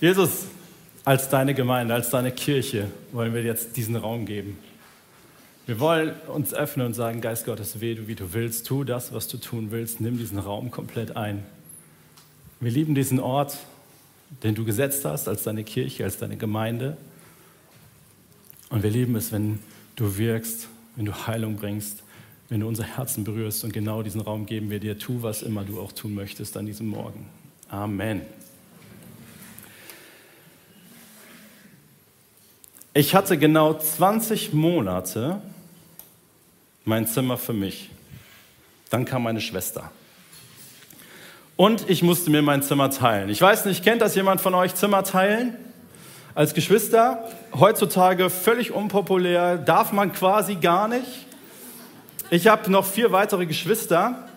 Jesus, als deine Gemeinde, als deine Kirche wollen wir jetzt diesen Raum geben. Wir wollen uns öffnen und sagen, Geist Gottes, weh du, wie du willst, tu das, was du tun willst, nimm diesen Raum komplett ein. Wir lieben diesen Ort, den du gesetzt hast als deine Kirche, als deine Gemeinde. Und wir lieben es, wenn du wirkst, wenn du Heilung bringst, wenn du unser Herzen berührst. Und genau diesen Raum geben wir dir. Tu, was immer du auch tun möchtest an diesem Morgen. Amen. Ich hatte genau 20 Monate mein Zimmer für mich. Dann kam meine Schwester. Und ich musste mir mein Zimmer teilen. Ich weiß nicht, kennt das jemand von euch, Zimmer teilen? Als Geschwister, heutzutage völlig unpopulär, darf man quasi gar nicht. Ich habe noch vier weitere Geschwister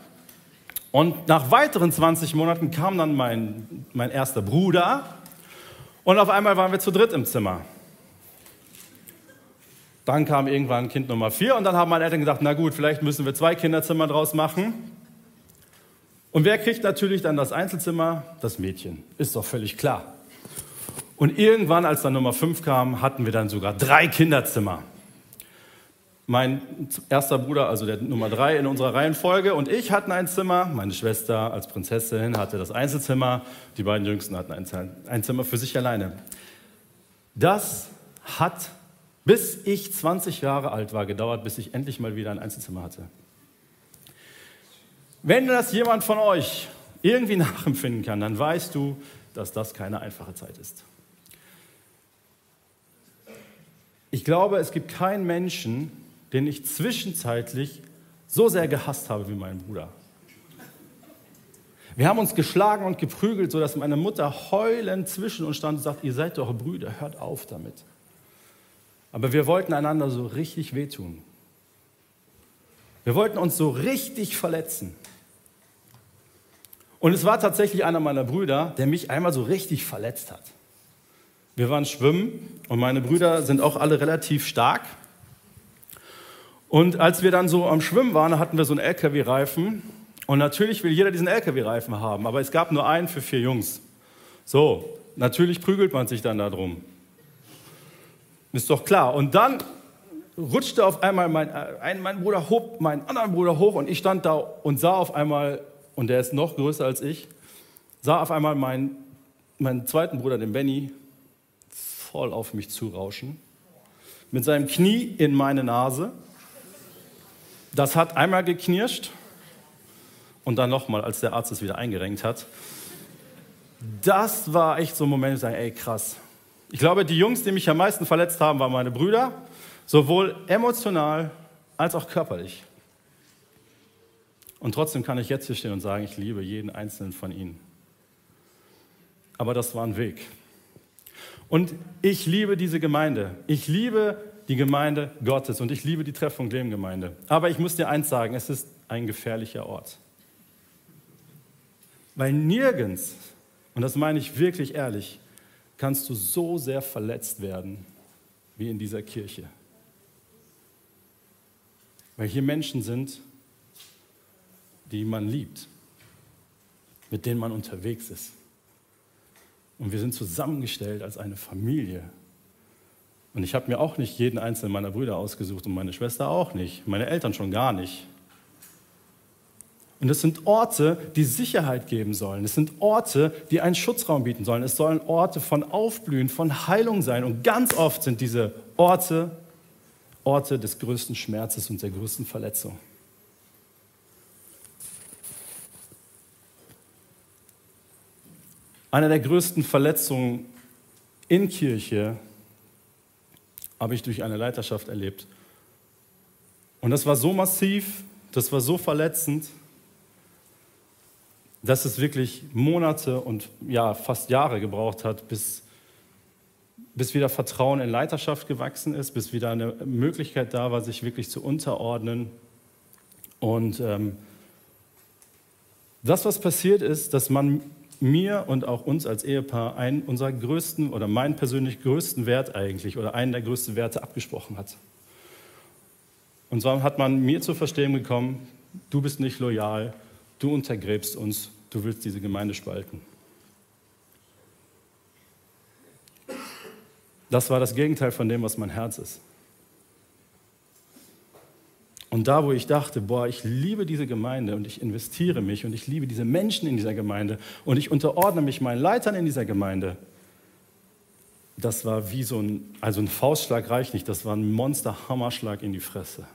und nach weiteren 20 Monaten kam dann mein, mein erster Bruder und auf einmal waren wir zu dritt im Zimmer. Dann kam irgendwann Kind Nummer vier und dann haben meine Eltern gesagt, na gut, vielleicht müssen wir zwei Kinderzimmer draus machen. Und wer kriegt natürlich dann das Einzelzimmer? Das Mädchen. Ist doch völlig klar. Und irgendwann, als dann Nummer fünf kam, hatten wir dann sogar drei Kinderzimmer. Mein erster Bruder, also der Nummer drei in unserer Reihenfolge, und ich hatten ein Zimmer. Meine Schwester als Prinzessin hatte das Einzelzimmer. Die beiden Jüngsten hatten ein Zimmer für sich alleine. Das hat bis ich 20 Jahre alt war, gedauert, bis ich endlich mal wieder ein Einzelzimmer hatte. Wenn das jemand von euch irgendwie nachempfinden kann, dann weißt du, dass das keine einfache Zeit ist. Ich glaube, es gibt keinen Menschen, den ich zwischenzeitlich so sehr gehasst habe wie meinen Bruder. Wir haben uns geschlagen und geprügelt, sodass meine Mutter heulend zwischen uns stand und sagt, ihr seid doch Brüder, hört auf damit. Aber wir wollten einander so richtig wehtun. Wir wollten uns so richtig verletzen. Und es war tatsächlich einer meiner Brüder, der mich einmal so richtig verletzt hat. Wir waren schwimmen und meine Brüder sind auch alle relativ stark. Und als wir dann so am Schwimmen waren, hatten wir so einen LKW-Reifen. Und natürlich will jeder diesen LKW-Reifen haben, aber es gab nur einen für vier Jungs. So, natürlich prügelt man sich dann darum. Ist doch klar. Und dann rutschte auf einmal mein, äh, ein, mein Bruder hob meinen anderen Bruder hoch und ich stand da und sah auf einmal, und der ist noch größer als ich, sah auf einmal meinen, meinen zweiten Bruder, den Benny, voll auf mich zurauschen. Mit seinem Knie in meine Nase. Das hat einmal geknirscht und dann nochmal, als der Arzt es wieder eingerenkt hat. Das war echt so ein Moment, ich sage, ey krass, ich glaube, die Jungs, die mich am meisten verletzt haben, waren meine Brüder, sowohl emotional als auch körperlich. Und trotzdem kann ich jetzt hier stehen und sagen, ich liebe jeden einzelnen von ihnen. Aber das war ein Weg. Und ich liebe diese Gemeinde. Ich liebe die Gemeinde Gottes und ich liebe die Treffung Leben Gemeinde. Aber ich muss dir eins sagen, es ist ein gefährlicher Ort. Weil nirgends, und das meine ich wirklich ehrlich, kannst du so sehr verletzt werden wie in dieser Kirche. Weil hier Menschen sind, die man liebt, mit denen man unterwegs ist. Und wir sind zusammengestellt als eine Familie. Und ich habe mir auch nicht jeden einzelnen meiner Brüder ausgesucht und meine Schwester auch nicht, meine Eltern schon gar nicht. Und es sind Orte, die Sicherheit geben sollen. Es sind Orte, die einen Schutzraum bieten sollen. Es sollen Orte von Aufblühen, von Heilung sein. Und ganz oft sind diese Orte Orte des größten Schmerzes und der größten Verletzung. Eine der größten Verletzungen in Kirche habe ich durch eine Leiterschaft erlebt. Und das war so massiv, das war so verletzend, dass es wirklich Monate und ja, fast Jahre gebraucht hat, bis, bis wieder Vertrauen in Leiterschaft gewachsen ist, bis wieder eine Möglichkeit da war, sich wirklich zu unterordnen. Und ähm, das, was passiert ist, dass man mir und auch uns als Ehepaar einen unserer größten oder meinen persönlich größten Wert eigentlich oder einen der größten Werte abgesprochen hat. Und zwar hat man mir zu verstehen bekommen, du bist nicht loyal, du untergräbst uns, du willst diese Gemeinde spalten. Das war das Gegenteil von dem, was mein Herz ist. Und da, wo ich dachte, boah, ich liebe diese Gemeinde und ich investiere mich und ich liebe diese Menschen in dieser Gemeinde und ich unterordne mich meinen Leitern in dieser Gemeinde, das war wie so ein, also ein Faustschlag reicht nicht, das war ein Monster-Hammerschlag in die Fresse.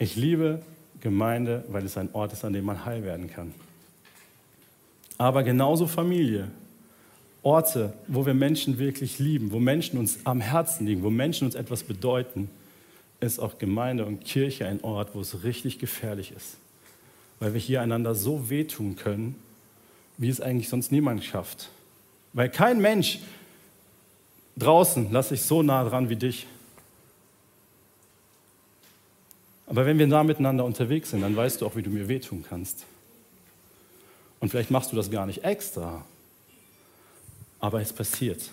Ich liebe Gemeinde, weil es ein Ort ist, an dem man heil werden kann. Aber genauso Familie, Orte, wo wir Menschen wirklich lieben, wo Menschen uns am Herzen liegen, wo Menschen uns etwas bedeuten, ist auch Gemeinde und Kirche ein Ort, wo es richtig gefährlich ist. Weil wir hier einander so wehtun können, wie es eigentlich sonst niemand schafft. Weil kein Mensch draußen lasse ich so nah dran wie dich. Aber wenn wir da miteinander unterwegs sind, dann weißt du auch, wie du mir wehtun kannst. Und vielleicht machst du das gar nicht extra, aber es passiert.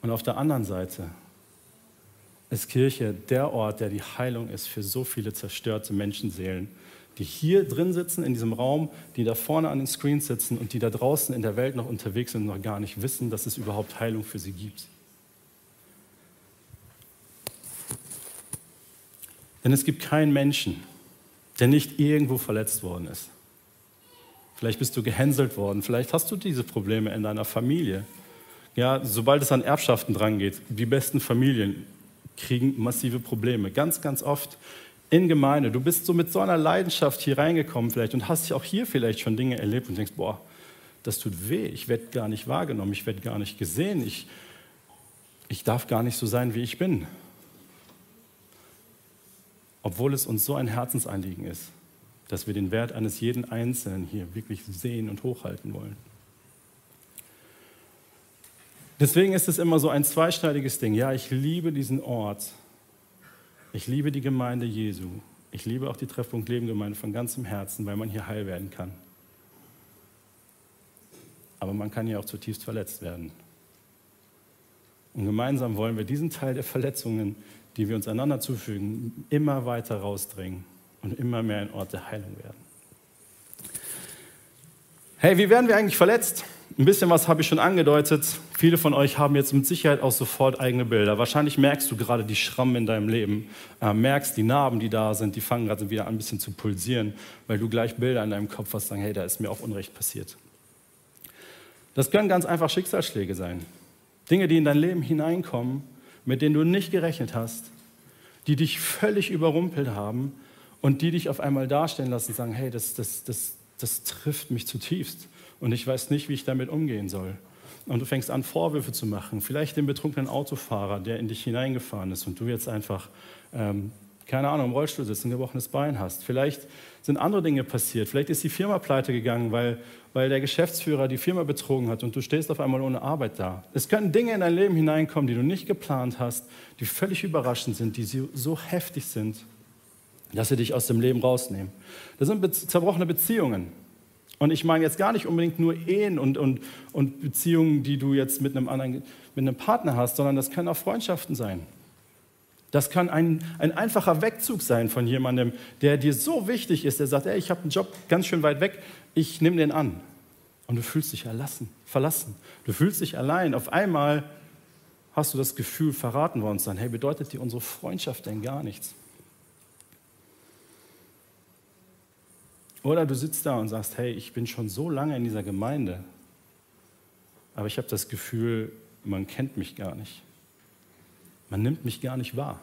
Und auf der anderen Seite ist Kirche der Ort, der die Heilung ist für so viele zerstörte Menschenseelen, die hier drin sitzen in diesem Raum, die da vorne an den Screens sitzen und die da draußen in der Welt noch unterwegs sind und noch gar nicht wissen, dass es überhaupt Heilung für sie gibt. Denn es gibt keinen Menschen, der nicht irgendwo verletzt worden ist. Vielleicht bist du gehänselt worden. Vielleicht hast du diese Probleme in deiner Familie. Ja, sobald es an Erbschaften drangeht, die besten Familien kriegen massive Probleme. Ganz, ganz oft in Gemeinde. Du bist so mit so einer Leidenschaft hier reingekommen vielleicht und hast auch hier vielleicht schon Dinge erlebt und denkst, boah, das tut weh. Ich werde gar nicht wahrgenommen. Ich werde gar nicht gesehen. Ich, ich darf gar nicht so sein, wie ich bin. Obwohl es uns so ein Herzensanliegen ist dass wir den Wert eines jeden Einzelnen hier wirklich sehen und hochhalten wollen. Deswegen ist es immer so ein zweischneidiges Ding. Ja, ich liebe diesen Ort. Ich liebe die Gemeinde Jesu. Ich liebe auch die Treffpunkt Leben Gemeinde von ganzem Herzen, weil man hier heil werden kann. Aber man kann hier auch zutiefst verletzt werden. Und gemeinsam wollen wir diesen Teil der Verletzungen, die wir uns einander zufügen, immer weiter rausdrängen und immer mehr ein Ort der Heilung werden. Hey, wie werden wir eigentlich verletzt? Ein bisschen was habe ich schon angedeutet. Viele von euch haben jetzt mit Sicherheit auch sofort eigene Bilder. Wahrscheinlich merkst du gerade die Schrammen in deinem Leben, äh, merkst die Narben, die da sind, die fangen gerade wieder an, ein bisschen zu pulsieren, weil du gleich Bilder in deinem Kopf hast, sagen, hey, da ist mir auch Unrecht passiert. Das können ganz einfach Schicksalsschläge sein. Dinge, die in dein Leben hineinkommen, mit denen du nicht gerechnet hast, die dich völlig überrumpelt haben und die dich auf einmal darstellen lassen und sagen, hey, das, das, das, das trifft mich zutiefst und ich weiß nicht, wie ich damit umgehen soll. Und du fängst an, Vorwürfe zu machen. Vielleicht den betrunkenen Autofahrer, der in dich hineingefahren ist und du jetzt einfach, ähm, keine Ahnung, im Rollstuhl sitzt, ein gebrochenes Bein hast. Vielleicht sind andere Dinge passiert. Vielleicht ist die Firma pleite gegangen, weil, weil der Geschäftsführer die Firma betrogen hat und du stehst auf einmal ohne Arbeit da. Es können Dinge in dein Leben hineinkommen, die du nicht geplant hast, die völlig überraschend sind, die so heftig sind dass sie dich aus dem Leben rausnehmen. Das sind zerbrochene Beziehungen. Und ich meine jetzt gar nicht unbedingt nur Ehen und, und, und Beziehungen, die du jetzt mit einem, anderen, mit einem Partner hast, sondern das können auch Freundschaften sein. Das kann ein, ein einfacher Wegzug sein von jemandem, der dir so wichtig ist, der sagt, ey, ich habe einen Job ganz schön weit weg, ich nehme den an. Und du fühlst dich erlassen, verlassen. Du fühlst dich allein. Auf einmal hast du das Gefühl, verraten worden zu sein. Hey, bedeutet dir unsere Freundschaft denn gar nichts? Oder du sitzt da und sagst, hey, ich bin schon so lange in dieser Gemeinde, aber ich habe das Gefühl, man kennt mich gar nicht. Man nimmt mich gar nicht wahr.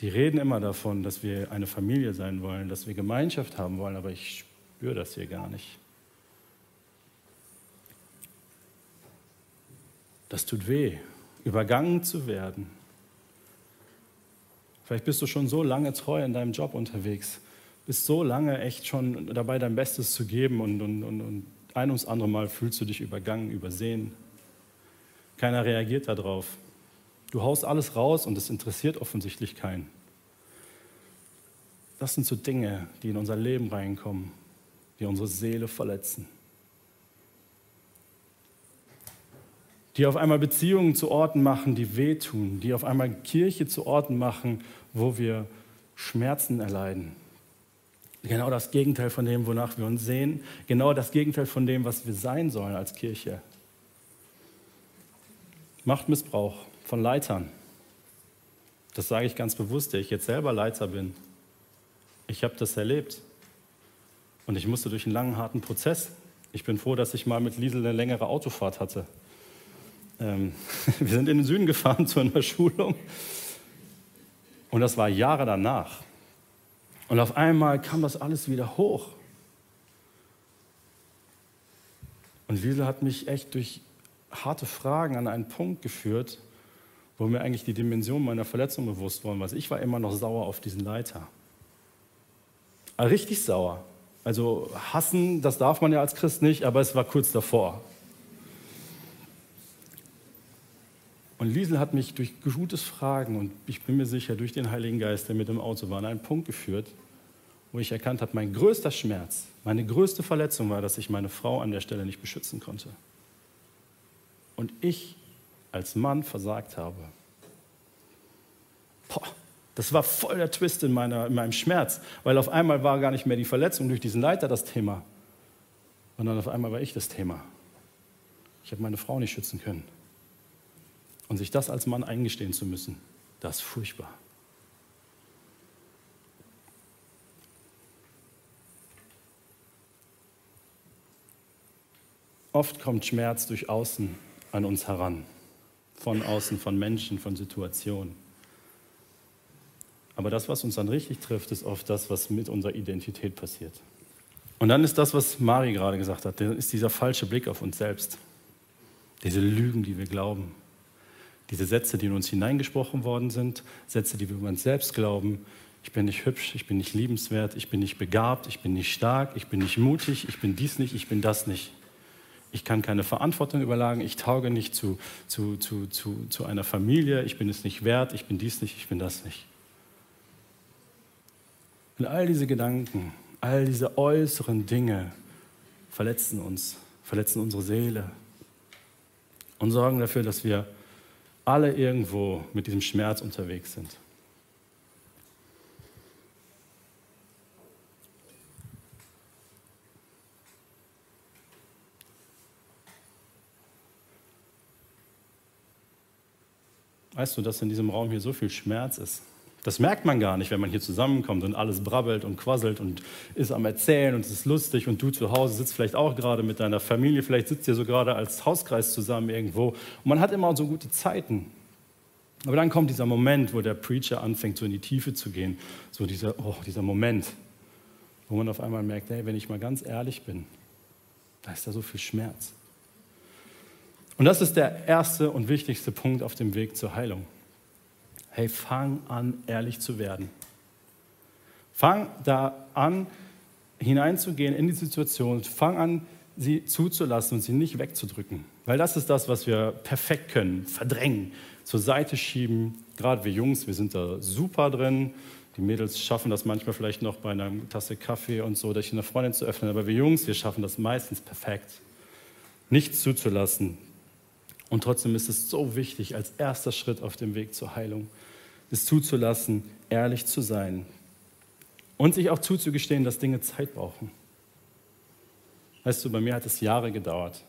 Die reden immer davon, dass wir eine Familie sein wollen, dass wir Gemeinschaft haben wollen, aber ich spüre das hier gar nicht. Das tut weh, übergangen zu werden, Vielleicht bist du schon so lange treu in deinem Job unterwegs, bist so lange echt schon dabei, dein Bestes zu geben und, und, und, und ein ums andere Mal fühlst du dich übergangen, übersehen. Keiner reagiert darauf. Du haust alles raus und es interessiert offensichtlich keinen. Das sind so Dinge, die in unser Leben reinkommen, die unsere Seele verletzen. die auf einmal Beziehungen zu Orten machen, die wehtun, die auf einmal Kirche zu Orten machen, wo wir Schmerzen erleiden. Genau das Gegenteil von dem, wonach wir uns sehen. Genau das Gegenteil von dem, was wir sein sollen als Kirche. Machtmissbrauch von Leitern. Das sage ich ganz bewusst, der ich jetzt selber Leiter bin. Ich habe das erlebt. Und ich musste durch einen langen, harten Prozess. Ich bin froh, dass ich mal mit Liesel eine längere Autofahrt hatte. Ähm, wir sind in den Süden gefahren zu einer Schulung. Und das war Jahre danach. Und auf einmal kam das alles wieder hoch. Und Liesel hat mich echt durch harte Fragen an einen Punkt geführt, wo mir eigentlich die Dimension meiner Verletzung bewusst worden war. Ich war immer noch sauer auf diesen Leiter. Aber richtig sauer. Also hassen, das darf man ja als Christ nicht, aber es war kurz davor. Und Liesel hat mich durch gutes Fragen und ich bin mir sicher, durch den Heiligen Geist, der mit dem Auto war, an einen Punkt geführt, wo ich erkannt habe, mein größter Schmerz, meine größte Verletzung war, dass ich meine Frau an der Stelle nicht beschützen konnte. Und ich als Mann versagt habe. Boah, das war voll der Twist in, meiner, in meinem Schmerz, weil auf einmal war gar nicht mehr die Verletzung durch diesen Leiter das Thema, sondern auf einmal war ich das Thema. Ich habe meine Frau nicht schützen können. Und sich das als Mann eingestehen zu müssen, das ist furchtbar. Oft kommt Schmerz durch Außen an uns heran, von außen, von Menschen, von Situationen. Aber das, was uns dann richtig trifft, ist oft das, was mit unserer Identität passiert. Und dann ist das, was Mari gerade gesagt hat, ist dieser falsche Blick auf uns selbst. Diese Lügen, die wir glauben. Diese Sätze, die in uns hineingesprochen worden sind, Sätze, die wir über uns selbst glauben. Ich bin nicht hübsch, ich bin nicht liebenswert, ich bin nicht begabt, ich bin nicht stark, ich bin nicht mutig, ich bin dies nicht, ich bin das nicht. Ich kann keine Verantwortung überlagen, ich tauge nicht zu, zu, zu, zu, zu einer Familie, ich bin es nicht wert, ich bin dies nicht, ich bin das nicht. Und all diese Gedanken, all diese äußeren Dinge verletzen uns, verletzen unsere Seele und sorgen dafür, dass wir alle irgendwo mit diesem Schmerz unterwegs sind. Weißt du, dass in diesem Raum hier so viel Schmerz ist? Das merkt man gar nicht, wenn man hier zusammenkommt und alles brabbelt und quasselt und ist am Erzählen und es ist lustig und du zu Hause sitzt vielleicht auch gerade mit deiner Familie, vielleicht sitzt ihr so gerade als Hauskreis zusammen irgendwo und man hat immer so gute Zeiten. Aber dann kommt dieser Moment, wo der Preacher anfängt, so in die Tiefe zu gehen, so dieser, oh, dieser Moment, wo man auf einmal merkt, hey, wenn ich mal ganz ehrlich bin, da ist da so viel Schmerz. Und das ist der erste und wichtigste Punkt auf dem Weg zur Heilung hey, fang an, ehrlich zu werden. Fang da an, hineinzugehen in die Situation, fang an, sie zuzulassen und sie nicht wegzudrücken. Weil das ist das, was wir perfekt können, verdrängen, zur Seite schieben. Gerade wir Jungs, wir sind da super drin. Die Mädels schaffen das manchmal vielleicht noch bei einer Tasse Kaffee und so, durch eine Freundin zu öffnen. Aber wir Jungs, wir schaffen das meistens perfekt. Nichts zuzulassen. Und trotzdem ist es so wichtig als erster Schritt auf dem Weg zur Heilung, es zuzulassen, ehrlich zu sein und sich auch zuzugestehen, dass Dinge Zeit brauchen. Weißt du, bei mir hat es Jahre gedauert.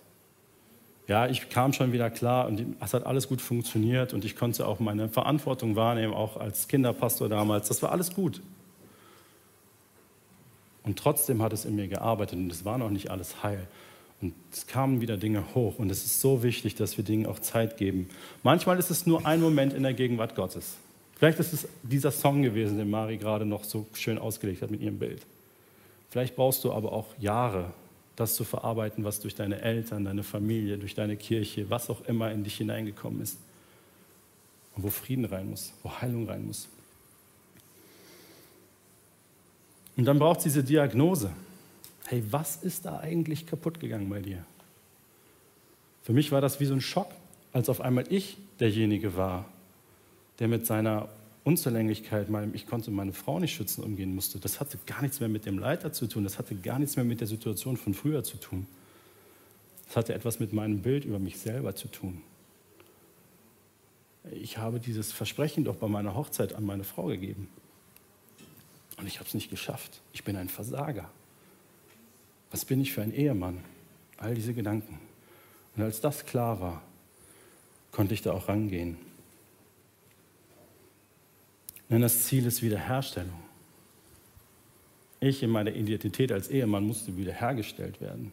Ja, ich kam schon wieder klar und es hat alles gut funktioniert und ich konnte auch meine Verantwortung wahrnehmen, auch als Kinderpastor damals. Das war alles gut. Und trotzdem hat es in mir gearbeitet und es war noch nicht alles heil. Und es kamen wieder Dinge hoch und es ist so wichtig, dass wir Dingen auch Zeit geben. Manchmal ist es nur ein Moment in der Gegenwart Gottes. Vielleicht ist es dieser Song gewesen, den Mari gerade noch so schön ausgelegt hat mit ihrem Bild. Vielleicht brauchst du aber auch Jahre, das zu verarbeiten, was durch deine Eltern, deine Familie, durch deine Kirche, was auch immer in dich hineingekommen ist. Und wo Frieden rein muss, wo Heilung rein muss. Und dann braucht es diese Diagnose. Hey, was ist da eigentlich kaputt gegangen bei dir? Für mich war das wie so ein Schock, als auf einmal ich derjenige war, der mit seiner Unzulänglichkeit, ich konnte meine Frau nicht schützen, umgehen musste. Das hatte gar nichts mehr mit dem Leiter zu tun, das hatte gar nichts mehr mit der Situation von früher zu tun. Das hatte etwas mit meinem Bild über mich selber zu tun. Ich habe dieses Versprechen doch bei meiner Hochzeit an meine Frau gegeben. Und ich habe es nicht geschafft. Ich bin ein Versager. Was bin ich für ein Ehemann? All diese Gedanken. Und als das klar war, konnte ich da auch rangehen. Denn das Ziel ist Wiederherstellung. Ich in meiner Identität als Ehemann musste wiederhergestellt werden.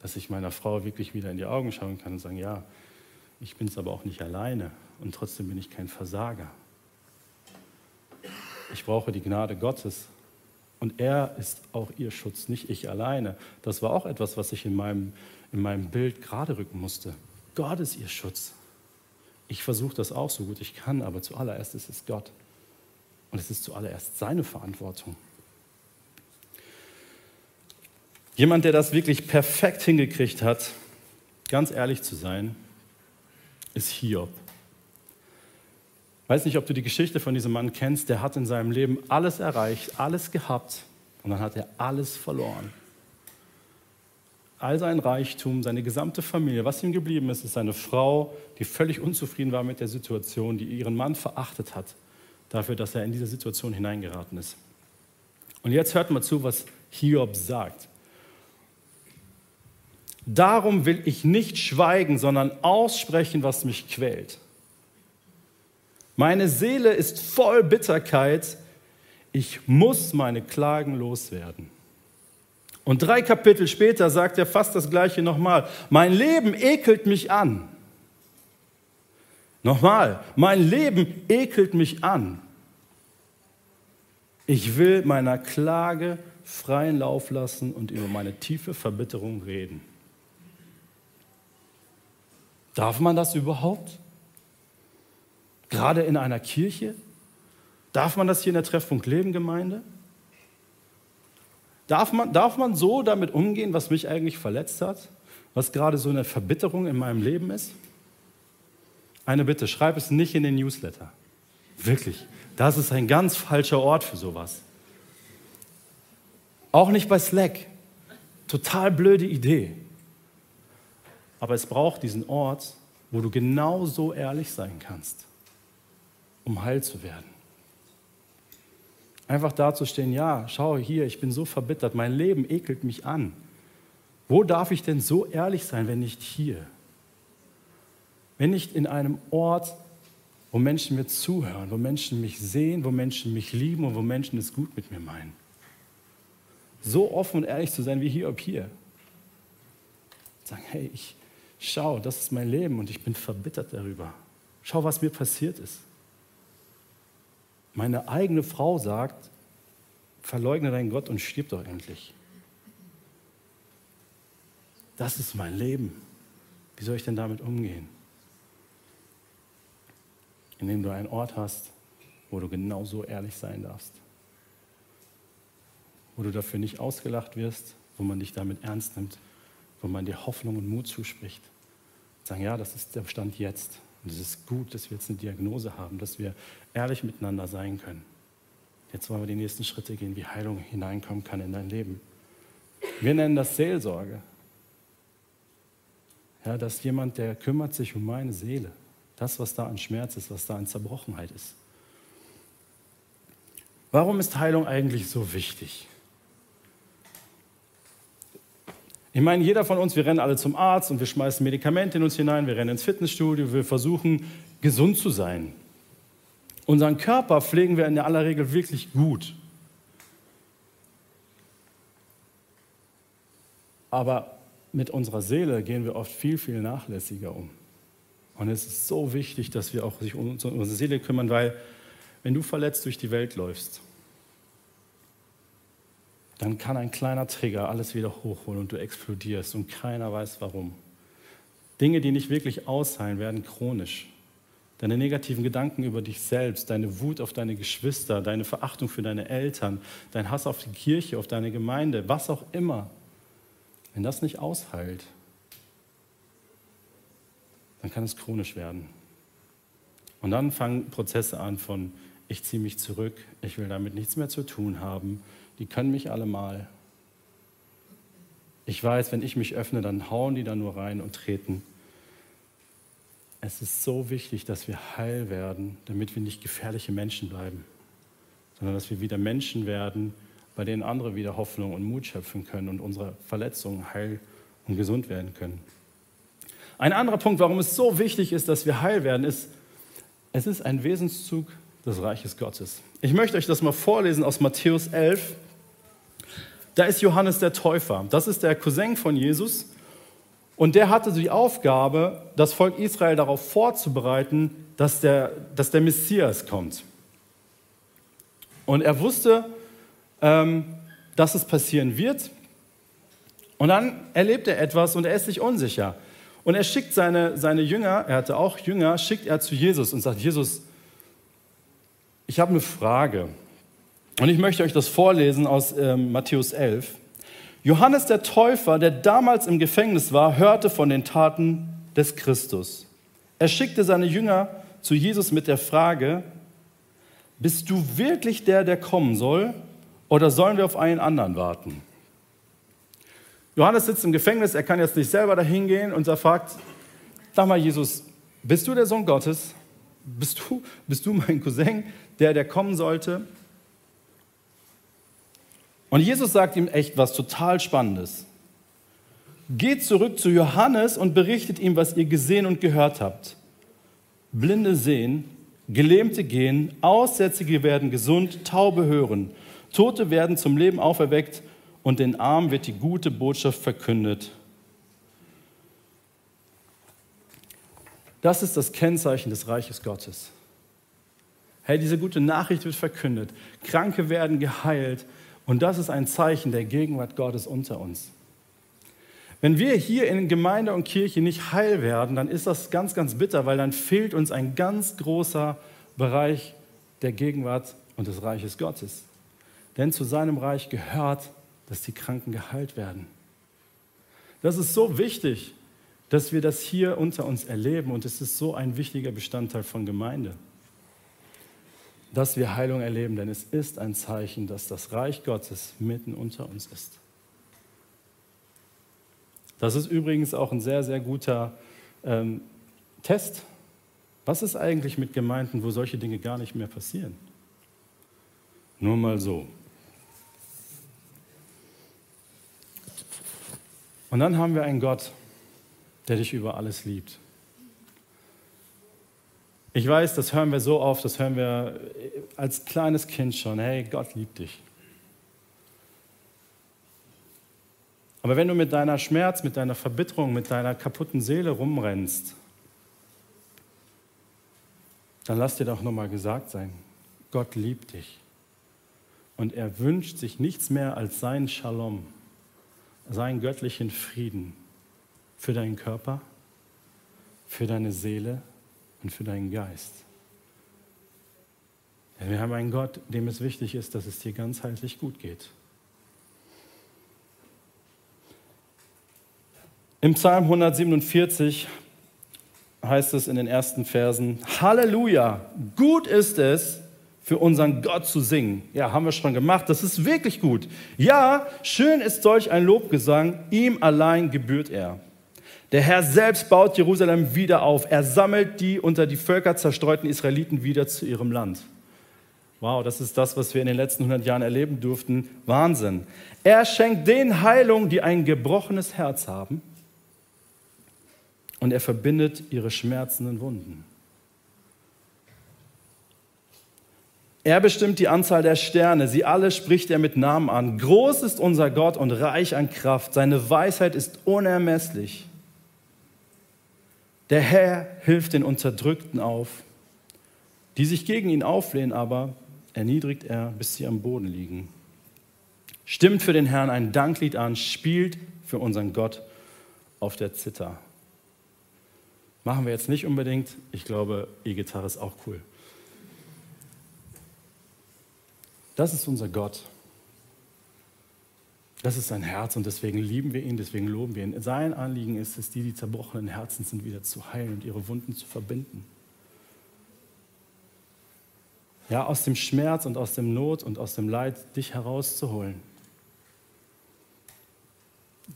Dass ich meiner Frau wirklich wieder in die Augen schauen kann und sagen, ja, ich bin es aber auch nicht alleine und trotzdem bin ich kein Versager. Ich brauche die Gnade Gottes und er ist auch ihr Schutz, nicht ich alleine. Das war auch etwas, was ich in meinem, in meinem Bild gerade rücken musste. Gott ist ihr Schutz. Ich versuche das auch so gut ich kann, aber zuallererst ist es Gott. Und es ist zuallererst seine Verantwortung. Jemand, der das wirklich perfekt hingekriegt hat, ganz ehrlich zu sein, ist Hiob. Weiß nicht, ob du die Geschichte von diesem Mann kennst, der hat in seinem Leben alles erreicht, alles gehabt und dann hat er alles verloren. All sein Reichtum, seine gesamte Familie, was ihm geblieben ist, ist seine Frau, die völlig unzufrieden war mit der Situation, die ihren Mann verachtet hat, dafür, dass er in diese Situation hineingeraten ist. Und jetzt hört mal zu, was Hiob sagt. Darum will ich nicht schweigen, sondern aussprechen, was mich quält. Meine Seele ist voll Bitterkeit. Ich muss meine Klagen loswerden. Und drei Kapitel später sagt er fast das gleiche nochmal. Mein Leben ekelt mich an. Nochmal, mein Leben ekelt mich an. Ich will meiner Klage freien Lauf lassen und über meine tiefe Verbitterung reden. Darf man das überhaupt? Gerade in einer Kirche? Darf man das hier in der Treffpunkt Leben Gemeinde? Darf man, darf man so damit umgehen, was mich eigentlich verletzt hat? Was gerade so eine Verbitterung in meinem Leben ist? Eine Bitte, schreib es nicht in den Newsletter. Wirklich. Das ist ein ganz falscher Ort für sowas. Auch nicht bei Slack. Total blöde Idee. Aber es braucht diesen Ort, wo du genau so ehrlich sein kannst, um heil zu werden. Einfach dazustehen, ja, schau hier, ich bin so verbittert, mein Leben ekelt mich an. Wo darf ich denn so ehrlich sein, wenn nicht hier? Wenn nicht in einem Ort, wo Menschen mir zuhören, wo Menschen mich sehen, wo Menschen mich lieben und wo Menschen es gut mit mir meinen. So offen und ehrlich zu sein wie hier ob hier. Sagen, hey, ich, schau, das ist mein Leben und ich bin verbittert darüber. Schau, was mir passiert ist. Meine eigene Frau sagt, verleugne deinen Gott und stirb doch endlich. Das ist mein Leben. Wie soll ich denn damit umgehen? Indem du einen Ort hast, wo du genauso ehrlich sein darfst. Wo du dafür nicht ausgelacht wirst, wo man dich damit ernst nimmt, wo man dir Hoffnung und Mut zuspricht sagen, ja, das ist der Stand jetzt. Und es ist gut, dass wir jetzt eine Diagnose haben, dass wir ehrlich miteinander sein können. Jetzt wollen wir die nächsten Schritte gehen, wie Heilung hineinkommen kann in dein Leben. Wir nennen das Seelsorge. Ja, dass jemand, der kümmert sich um meine Seele. Das, was da an Schmerz ist, was da an Zerbrochenheit ist. Warum ist Heilung eigentlich so wichtig? Ich meine, jeder von uns, wir rennen alle zum Arzt und wir schmeißen Medikamente in uns hinein, wir rennen ins Fitnessstudio, wir versuchen gesund zu sein. Unseren Körper pflegen wir in aller Regel wirklich gut. Aber mit unserer Seele gehen wir oft viel, viel nachlässiger um. Und es ist so wichtig, dass wir auch sich um unsere Seele kümmern, weil wenn du verletzt durch die Welt läufst, dann kann ein kleiner Trigger alles wieder hochholen und du explodierst und keiner weiß warum. Dinge, die nicht wirklich ausheilen, werden chronisch. Deine negativen Gedanken über dich selbst, deine Wut auf deine Geschwister, deine Verachtung für deine Eltern, dein Hass auf die Kirche, auf deine Gemeinde, was auch immer, wenn das nicht ausheilt, dann kann es chronisch werden. Und dann fangen Prozesse an von, ich ziehe mich zurück, ich will damit nichts mehr zu tun haben, die können mich alle mal. Ich weiß, wenn ich mich öffne, dann hauen die da nur rein und treten. Es ist so wichtig, dass wir heil werden, damit wir nicht gefährliche Menschen bleiben, sondern dass wir wieder Menschen werden, bei denen andere wieder Hoffnung und Mut schöpfen können und unsere Verletzungen heil und gesund werden können. Ein anderer Punkt, warum es so wichtig ist, dass wir heil werden, ist, es ist ein Wesenszug des Reiches Gottes. Ich möchte euch das mal vorlesen aus Matthäus 11. Da ist Johannes der Täufer. Das ist der Cousin von Jesus. Und der hatte die Aufgabe, das Volk Israel darauf vorzubereiten, dass der, dass der Messias kommt. Und er wusste, ähm, dass es passieren wird. Und dann erlebt er etwas und er ist sich unsicher. Und er schickt seine, seine Jünger, er hatte auch Jünger, schickt er zu Jesus und sagt, Jesus, ich habe eine Frage. Und ich möchte euch das vorlesen aus ähm, Matthäus 11. Johannes der Täufer, der damals im Gefängnis war, hörte von den Taten des Christus. Er schickte seine Jünger zu Jesus mit der Frage, bist du wirklich der, der kommen soll, oder sollen wir auf einen anderen warten? Johannes sitzt im Gefängnis, er kann jetzt nicht selber dahin gehen und er fragt, sag mal Jesus, bist du der Sohn Gottes? Bist du, bist du mein Cousin, der, der kommen sollte? Und Jesus sagt ihm echt was total Spannendes. Geht zurück zu Johannes und berichtet ihm, was ihr gesehen und gehört habt. Blinde sehen, Gelähmte gehen, Aussätzige werden gesund, Taube hören, Tote werden zum Leben auferweckt und den Armen wird die gute Botschaft verkündet. Das ist das Kennzeichen des Reiches Gottes. Hey, diese gute Nachricht wird verkündet. Kranke werden geheilt, und das ist ein Zeichen der Gegenwart Gottes unter uns. Wenn wir hier in Gemeinde und Kirche nicht heil werden, dann ist das ganz, ganz bitter, weil dann fehlt uns ein ganz großer Bereich der Gegenwart und des Reiches Gottes. Denn zu seinem Reich gehört, dass die Kranken geheilt werden. Das ist so wichtig, dass wir das hier unter uns erleben und es ist so ein wichtiger Bestandteil von Gemeinde dass wir Heilung erleben, denn es ist ein Zeichen, dass das Reich Gottes mitten unter uns ist. Das ist übrigens auch ein sehr, sehr guter ähm, Test. Was ist eigentlich mit Gemeinden, wo solche Dinge gar nicht mehr passieren? Nur mal so. Und dann haben wir einen Gott, der dich über alles liebt. Ich weiß, das hören wir so oft, das hören wir als kleines Kind schon. Hey, Gott liebt dich. Aber wenn du mit deiner Schmerz, mit deiner Verbitterung, mit deiner kaputten Seele rumrennst, dann lass dir doch nochmal gesagt sein, Gott liebt dich. Und er wünscht sich nichts mehr als seinen Shalom, seinen göttlichen Frieden für deinen Körper, für deine Seele und für deinen Geist. Denn wir haben einen Gott, dem es wichtig ist, dass es dir ganzheitlich gut geht. Im Psalm 147 heißt es in den ersten Versen, Halleluja, gut ist es, für unseren Gott zu singen. Ja, haben wir schon gemacht, das ist wirklich gut. Ja, schön ist solch ein Lobgesang, ihm allein gebührt er. Der Herr selbst baut Jerusalem wieder auf. Er sammelt die unter die Völker zerstreuten Israeliten wieder zu ihrem Land. Wow, das ist das, was wir in den letzten 100 Jahren erleben durften. Wahnsinn. Er schenkt den Heilung, die ein gebrochenes Herz haben. Und er verbindet ihre schmerzenden Wunden. Er bestimmt die Anzahl der Sterne, sie alle spricht er mit Namen an. Groß ist unser Gott und reich an Kraft, seine Weisheit ist unermesslich. Der Herr hilft den Unterdrückten auf. Die sich gegen ihn auflehnen, aber erniedrigt er, bis sie am Boden liegen. Stimmt für den Herrn ein Danklied an, spielt für unseren Gott auf der Zither. Machen wir jetzt nicht unbedingt. Ich glaube, E-Gitarre ist auch cool. Das ist unser Gott. Das ist sein Herz und deswegen lieben wir ihn, deswegen loben wir ihn. Sein Anliegen ist es, die, die zerbrochenen Herzen sind, wieder zu heilen und ihre Wunden zu verbinden. Ja, aus dem Schmerz und aus dem Not und aus dem Leid dich herauszuholen.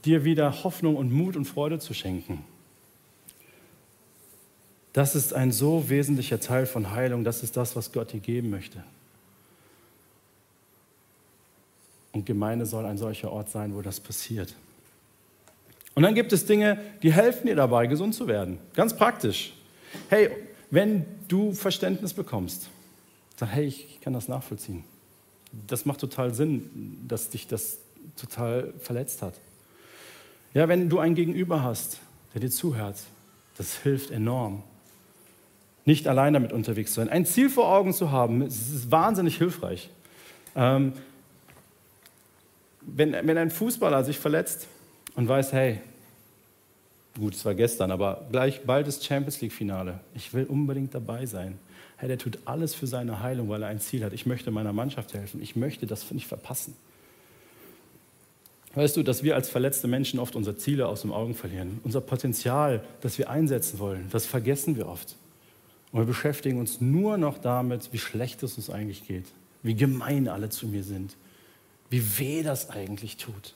Dir wieder Hoffnung und Mut und Freude zu schenken. Das ist ein so wesentlicher Teil von Heilung. Das ist das, was Gott dir geben möchte. Und Gemeinde soll ein solcher Ort sein, wo das passiert. Und dann gibt es Dinge, die helfen dir dabei, gesund zu werden. Ganz praktisch. Hey, wenn du Verständnis bekommst, sag, hey, ich kann das nachvollziehen. Das macht total Sinn, dass dich das total verletzt hat. Ja, wenn du einen Gegenüber hast, der dir zuhört, das hilft enorm. Nicht allein damit unterwegs zu sein. Ein Ziel vor Augen zu haben, ist wahnsinnig hilfreich. Ähm, wenn, wenn ein Fußballer sich verletzt und weiß, hey, gut, es war gestern, aber gleich bald ist Champions League-Finale. Ich will unbedingt dabei sein. Hey, der tut alles für seine Heilung, weil er ein Ziel hat. Ich möchte meiner Mannschaft helfen. Ich möchte das nicht verpassen. Weißt du, dass wir als verletzte Menschen oft unsere Ziele aus den Augen verlieren, unser Potenzial, das wir einsetzen wollen, das vergessen wir oft. Und wir beschäftigen uns nur noch damit, wie schlecht es uns eigentlich geht, wie gemein alle zu mir sind, wie weh das eigentlich tut.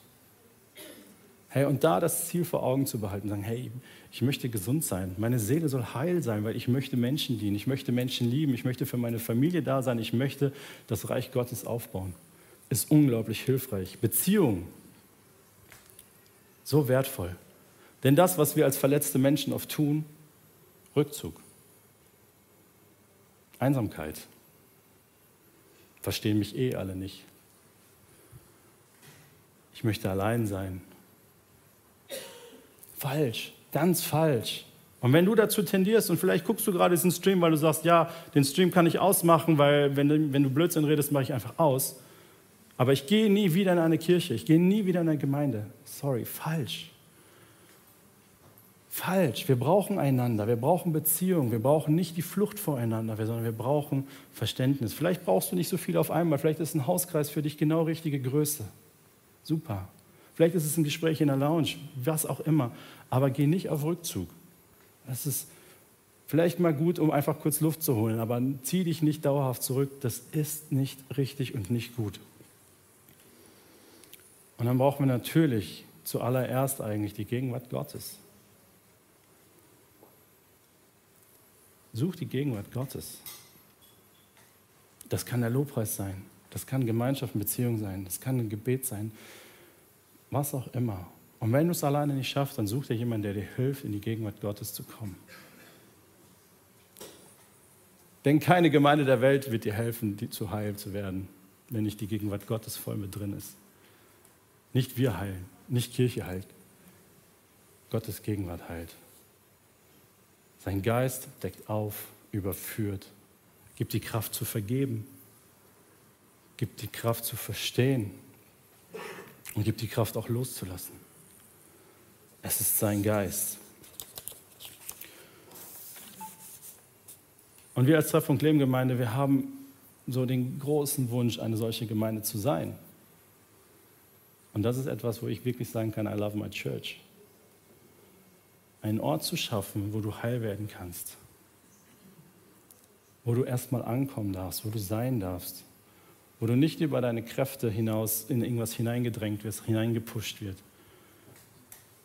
Hey, und da das Ziel vor Augen zu behalten, sagen, hey, ich möchte gesund sein, meine Seele soll heil sein, weil ich möchte Menschen dienen, ich möchte Menschen lieben, ich möchte für meine Familie da sein, ich möchte das Reich Gottes aufbauen, ist unglaublich hilfreich. Beziehung, so wertvoll. Denn das, was wir als verletzte Menschen oft tun, Rückzug, Einsamkeit, verstehen mich eh alle nicht. Ich möchte allein sein. Falsch, ganz falsch. Und wenn du dazu tendierst und vielleicht guckst du gerade diesen Stream, weil du sagst, ja, den Stream kann ich ausmachen, weil wenn, wenn du Blödsinn redest, mache ich einfach aus. Aber ich gehe nie wieder in eine Kirche, ich gehe nie wieder in eine Gemeinde. Sorry, falsch. Falsch. Wir brauchen einander, wir brauchen Beziehung, wir brauchen nicht die Flucht voreinander, sondern wir brauchen Verständnis. Vielleicht brauchst du nicht so viel auf einmal, vielleicht ist ein Hauskreis für dich genau richtige Größe. Super. Vielleicht ist es ein Gespräch in der Lounge, was auch immer. Aber geh nicht auf Rückzug. Das ist vielleicht mal gut, um einfach kurz Luft zu holen, aber zieh dich nicht dauerhaft zurück. Das ist nicht richtig und nicht gut. Und dann brauchen wir natürlich zuallererst eigentlich die Gegenwart Gottes. Such die Gegenwart Gottes. Das kann der Lobpreis sein. Das kann Gemeinschaft und Beziehung sein. Das kann ein Gebet sein. Was auch immer. Und wenn du es alleine nicht schaffst, dann such dir jemanden, der dir hilft, in die Gegenwart Gottes zu kommen. Denn keine Gemeinde der Welt wird dir helfen, die zu heil zu werden, wenn nicht die Gegenwart Gottes voll mit drin ist. Nicht wir heilen, nicht Kirche heilt. Gottes Gegenwart heilt. Sein Geist deckt auf, überführt, gibt die Kraft zu vergeben, gibt die Kraft zu verstehen und gibt die Kraft auch loszulassen. Es ist sein Geist. Und wir als Treffpunkt Leben Gemeinde, wir haben so den großen Wunsch, eine solche Gemeinde zu sein. Und das ist etwas, wo ich wirklich sagen kann, I love my church. Einen Ort zu schaffen, wo du heil werden kannst. Wo du erstmal ankommen darfst, wo du sein darfst wo du nicht über deine Kräfte hinaus in irgendwas hineingedrängt wirst, hineingepusht wird,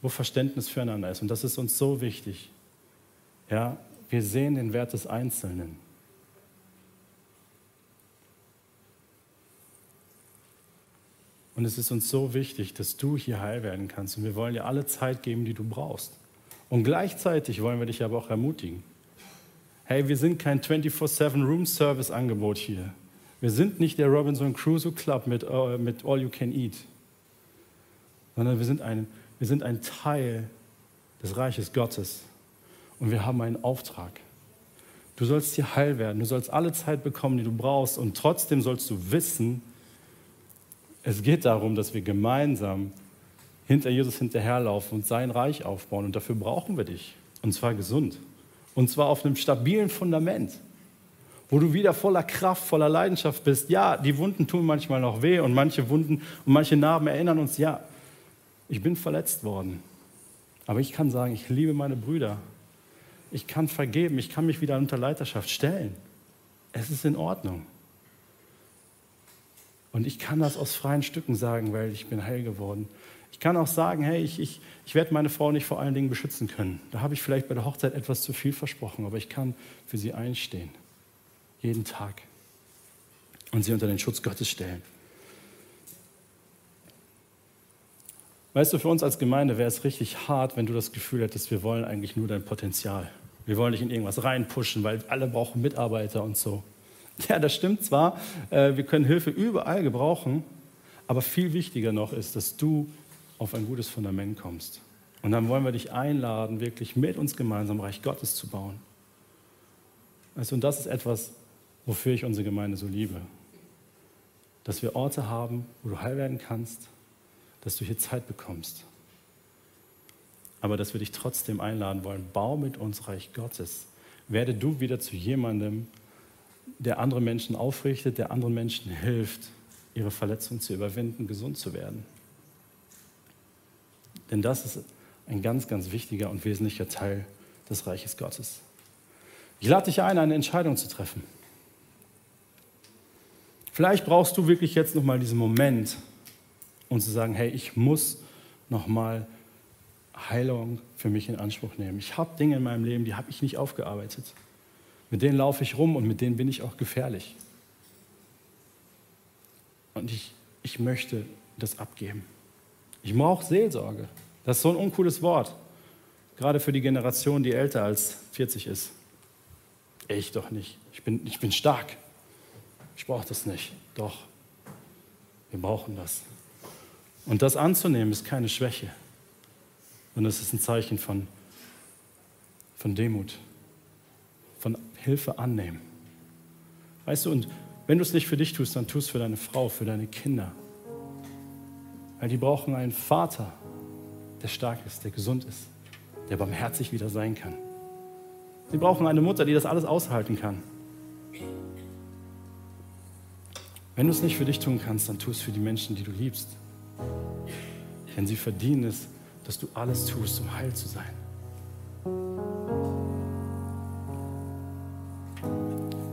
wo Verständnis füreinander ist. Und das ist uns so wichtig. Ja, wir sehen den Wert des Einzelnen. Und es ist uns so wichtig, dass du hier heil werden kannst. Und wir wollen dir alle Zeit geben, die du brauchst. Und gleichzeitig wollen wir dich aber auch ermutigen. Hey, wir sind kein 24-7 Room Service Angebot hier. Wir sind nicht der Robinson Crusoe Club mit, uh, mit All You Can Eat, sondern wir sind, ein, wir sind ein Teil des Reiches Gottes. Und wir haben einen Auftrag. Du sollst hier heil werden, du sollst alle Zeit bekommen, die du brauchst. Und trotzdem sollst du wissen, es geht darum, dass wir gemeinsam hinter Jesus hinterherlaufen und sein Reich aufbauen. Und dafür brauchen wir dich. Und zwar gesund. Und zwar auf einem stabilen Fundament wo du wieder voller Kraft, voller Leidenschaft bist. Ja, die Wunden tun manchmal noch weh und manche Wunden und manche Narben erinnern uns, ja, ich bin verletzt worden. Aber ich kann sagen, ich liebe meine Brüder. Ich kann vergeben, ich kann mich wieder unter Leiterschaft stellen. Es ist in Ordnung. Und ich kann das aus freien Stücken sagen, weil ich bin heil geworden. Ich kann auch sagen, hey, ich, ich, ich werde meine Frau nicht vor allen Dingen beschützen können. Da habe ich vielleicht bei der Hochzeit etwas zu viel versprochen, aber ich kann für sie einstehen jeden Tag und sie unter den Schutz Gottes stellen. Weißt du, für uns als Gemeinde wäre es richtig hart, wenn du das Gefühl hättest, wir wollen eigentlich nur dein Potenzial. Wir wollen dich in irgendwas reinpushen, weil alle brauchen Mitarbeiter und so. Ja, das stimmt zwar, äh, wir können Hilfe überall gebrauchen, aber viel wichtiger noch ist, dass du auf ein gutes Fundament kommst. Und dann wollen wir dich einladen, wirklich mit uns gemeinsam Reich Gottes zu bauen. Also, und das ist etwas, wofür ich unsere Gemeinde so liebe. Dass wir Orte haben, wo du heil werden kannst, dass du hier Zeit bekommst. Aber dass wir dich trotzdem einladen wollen, bau mit uns Reich Gottes. Werde du wieder zu jemandem, der andere Menschen aufrichtet, der anderen Menschen hilft, ihre Verletzungen zu überwinden, gesund zu werden. Denn das ist ein ganz, ganz wichtiger und wesentlicher Teil des Reiches Gottes. Ich lade dich ein, eine Entscheidung zu treffen. Vielleicht brauchst du wirklich jetzt nochmal diesen Moment, um zu sagen, hey, ich muss nochmal Heilung für mich in Anspruch nehmen. Ich habe Dinge in meinem Leben, die habe ich nicht aufgearbeitet. Mit denen laufe ich rum und mit denen bin ich auch gefährlich. Und ich, ich möchte das abgeben. Ich brauche Seelsorge. Das ist so ein uncooles Wort. Gerade für die Generation, die älter als 40 ist. Ich doch nicht. Ich bin, ich bin stark. Ich brauche das nicht. Doch. Wir brauchen das. Und das anzunehmen ist keine Schwäche, sondern es ist ein Zeichen von, von Demut, von Hilfe annehmen. Weißt du, und wenn du es nicht für dich tust, dann tust es für deine Frau, für deine Kinder. Weil die brauchen einen Vater, der stark ist, der gesund ist, der barmherzig wieder sein kann. Sie brauchen eine Mutter, die das alles aushalten kann. Wenn du es nicht für dich tun kannst, dann tu es für die Menschen, die du liebst. Denn sie verdienen es, dass du alles tust, um heil zu sein.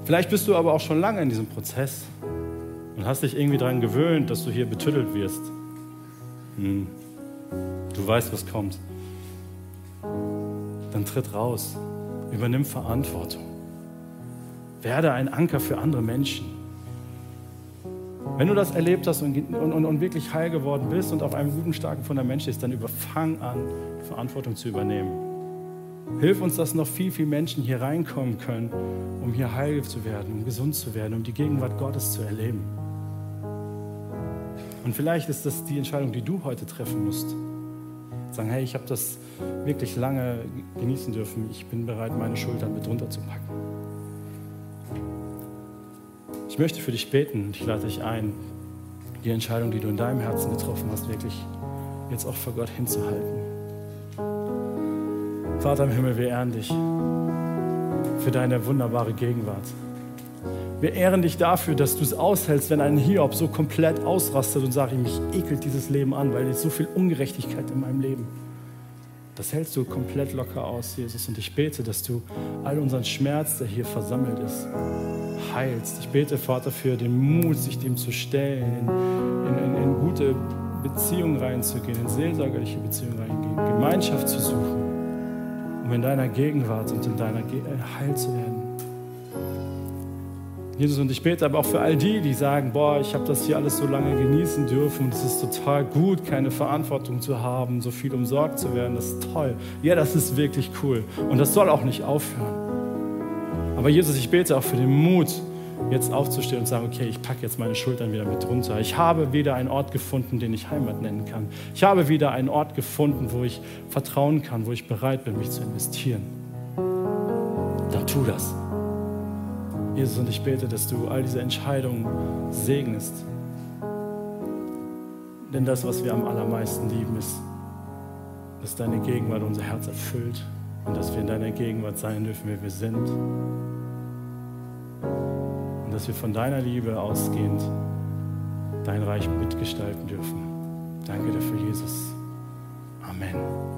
Vielleicht bist du aber auch schon lange in diesem Prozess und hast dich irgendwie daran gewöhnt, dass du hier betüttelt wirst. Hm. Du weißt, was kommt. Dann tritt raus Übernimm Verantwortung. Werde ein Anker für andere Menschen. Wenn du das erlebt hast und, und, und, wirklich heil geworden bist und auf einem guten, starken Fundament stehst, dann überfang an, Verantwortung zu übernehmen. Hilf uns, dass noch viel, viel Menschen hier reinkommen können, um hier heil zu werden, um gesund zu werden, um die Gegenwart Gottes zu erleben. Und vielleicht ist das die Entscheidung, die du heute treffen musst. Sagen, hey, ich habe das wirklich lange genießen dürfen. Ich bin bereit, meine Schultern mit runterzupacken. Ich möchte für dich beten und ich lade dich ein, die Entscheidung, die du in deinem Herzen getroffen hast, wirklich jetzt auch vor Gott hinzuhalten. Vater im Himmel, wir ehren dich für deine wunderbare Gegenwart. Wir ehren dich dafür, dass du es aushältst, wenn ein Hiob so komplett ausrastet und sagt, mich ekelt dieses Leben an, weil es so viel Ungerechtigkeit in meinem Leben. Das hältst du komplett locker aus, Jesus. Und ich bete, dass du all unseren Schmerz, der hier versammelt ist, heilst. Ich bete, Vater, für den Mut, sich dem zu stellen, in, in, in gute Beziehungen reinzugehen, in seelsorgerliche Beziehungen reingehen, Gemeinschaft zu suchen, um in deiner Gegenwart und in deiner Ge äh, Heil zu werden. Jesus, und ich bete aber auch für all die, die sagen, boah, ich habe das hier alles so lange genießen dürfen und es ist total gut, keine Verantwortung zu haben, so viel umsorgt zu werden, das ist toll. Ja, das ist wirklich cool und das soll auch nicht aufhören. Aber Jesus, ich bete auch für den Mut, jetzt aufzustehen und zu sagen, okay, ich packe jetzt meine Schultern wieder mit runter. Ich habe wieder einen Ort gefunden, den ich Heimat nennen kann. Ich habe wieder einen Ort gefunden, wo ich vertrauen kann, wo ich bereit bin, mich zu investieren. Dann tu das. Jesus, und ich bete, dass du all diese Entscheidungen segnest. Denn das, was wir am allermeisten lieben, ist, dass deine Gegenwart unser Herz erfüllt und dass wir in deiner Gegenwart sein dürfen, wer wir sind. Und dass wir von deiner Liebe ausgehend dein Reich mitgestalten dürfen. Danke dafür, Jesus. Amen.